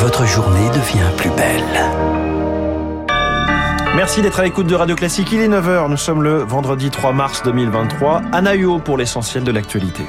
votre journée devient plus belle. Merci d'être à l'écoute de Radio Classique. Il est 9h. Nous sommes le vendredi 3 mars 2023. Anna pour l'essentiel de l'actualité.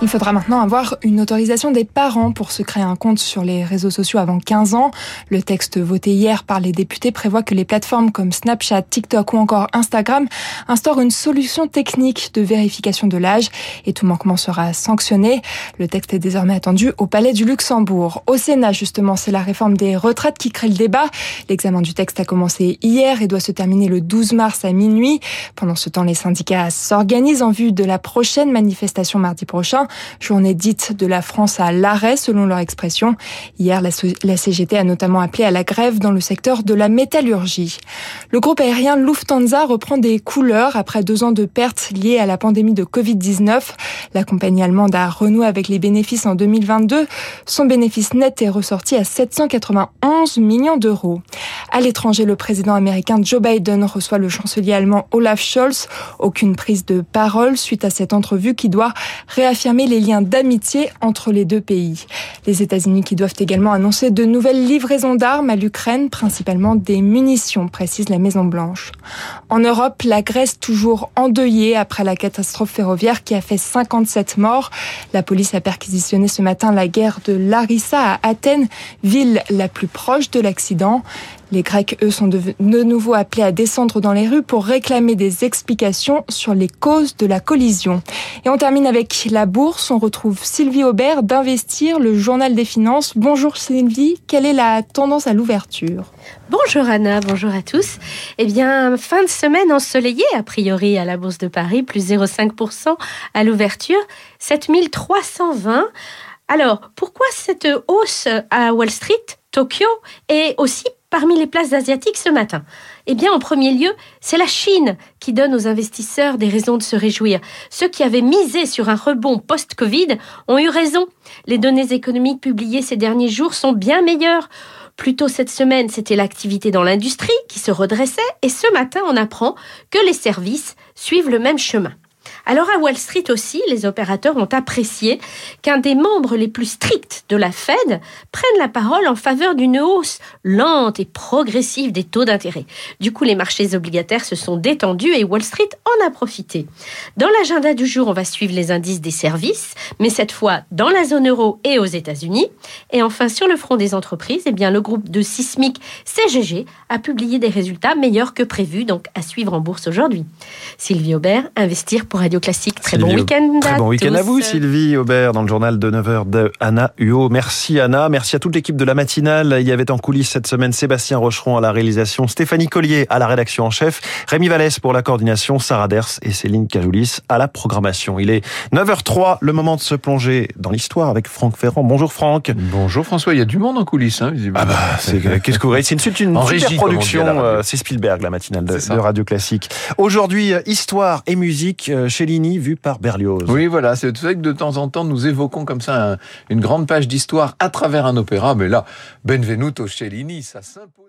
Il faudra maintenant avoir une autorisation des parents pour se créer un compte sur les réseaux sociaux avant 15 ans. Le texte voté hier par les députés prévoit que les plateformes comme Snapchat, TikTok ou encore Instagram instaurent une solution technique de vérification de l'âge et tout manquement sera sanctionné. Le texte est désormais attendu au Palais du Luxembourg. Au Sénat, justement, c'est la réforme des retraites qui crée le débat. L'examen du texte a commencé hier et doit se terminer le 12 mars à minuit. Pendant ce temps, les syndicats s'organisent en vue de la prochaine manifestation mardi prochain journée dite de la France à l'arrêt selon leur expression. Hier, la CGT a notamment appelé à la grève dans le secteur de la métallurgie. Le groupe aérien Lufthansa reprend des couleurs après deux ans de pertes liées à la pandémie de Covid-19. La compagnie allemande a renoué avec les bénéfices en 2022. Son bénéfice net est ressorti à 791 millions d'euros. À l'étranger, le président américain Joe Biden reçoit le chancelier allemand Olaf Scholz. Aucune prise de parole suite à cette entrevue qui doit réaffirmer les liens d'amitié entre les deux pays. Les États-Unis qui doivent également annoncer de nouvelles livraisons d'armes à l'Ukraine, principalement des munitions, précise la Maison-Blanche. En Europe, la Grèce toujours endeuillée après la catastrophe ferroviaire qui a fait 57 morts. La police a perquisitionné ce matin la guerre de Larissa à Athènes, ville la plus proche de l'accident. Les Grecs, eux, sont de nouveau appelés à descendre dans les rues pour réclamer des explications sur les causes de la collision. Et on termine avec la bourse. On retrouve Sylvie Aubert d'Investir, le journal des finances. Bonjour Sylvie, quelle est la tendance à l'ouverture? Bonjour Anna, bonjour à tous. Eh bien, fin de semaine ensoleillée, a priori, à la Bourse de Paris, plus 0,5% à l'ouverture, 7320. Alors, pourquoi cette hausse à Wall Street, Tokyo et aussi parmi les places asiatiques ce matin Eh bien, en premier lieu, c'est la Chine qui donne aux investisseurs des raisons de se réjouir. Ceux qui avaient misé sur un rebond post-Covid ont eu raison. Les données économiques publiées ces derniers jours sont bien meilleures. Plus tôt cette semaine, c'était l'activité dans l'industrie qui se redressait et ce matin, on apprend que les services suivent le même chemin. Alors à Wall Street aussi, les opérateurs ont apprécié qu'un des membres les plus stricts de la Fed prenne la parole en faveur d'une hausse lente et progressive des taux d'intérêt. Du coup, les marchés obligataires se sont détendus et Wall Street en a profité. Dans l'agenda du jour, on va suivre les indices des services, mais cette fois dans la zone euro et aux États-Unis. Et enfin, sur le front des entreprises, eh bien, le groupe de sismique CGG a publié des résultats meilleurs que prévus, donc à suivre en bourse aujourd'hui. Sylvie Aubert, investir pour Radio Classique. Très bon week-end. Très bon week-end à vous, Sylvie Aubert, dans le journal de 9h de Anna Huot. Merci Anna, merci à toute l'équipe de la matinale. Il y avait en coulisses cette semaine Sébastien Rocheron à la réalisation, Stéphanie Collier à la rédaction en chef, Rémi Vallès pour la coordination, Sarah Ders et Céline Cajoulis à la programmation. Il est 9h03, le moment de se plonger dans l'histoire avec Franck Ferrand. Bonjour Franck. Bonjour François, il y a du monde en coulisses, hein, visiblement. Ah bah, c'est qu'est-ce que c'est une suite, une super production. Euh, c'est Spielberg, la matinale de, de Radio Classique. Aujourd'hui, euh, histoire et musique euh, par Berlioz. Oui, voilà, c'est vrai que de temps en temps, nous évoquons comme ça une grande page d'histoire à travers un opéra, mais là, Benvenuto Cellini, ça s'impose.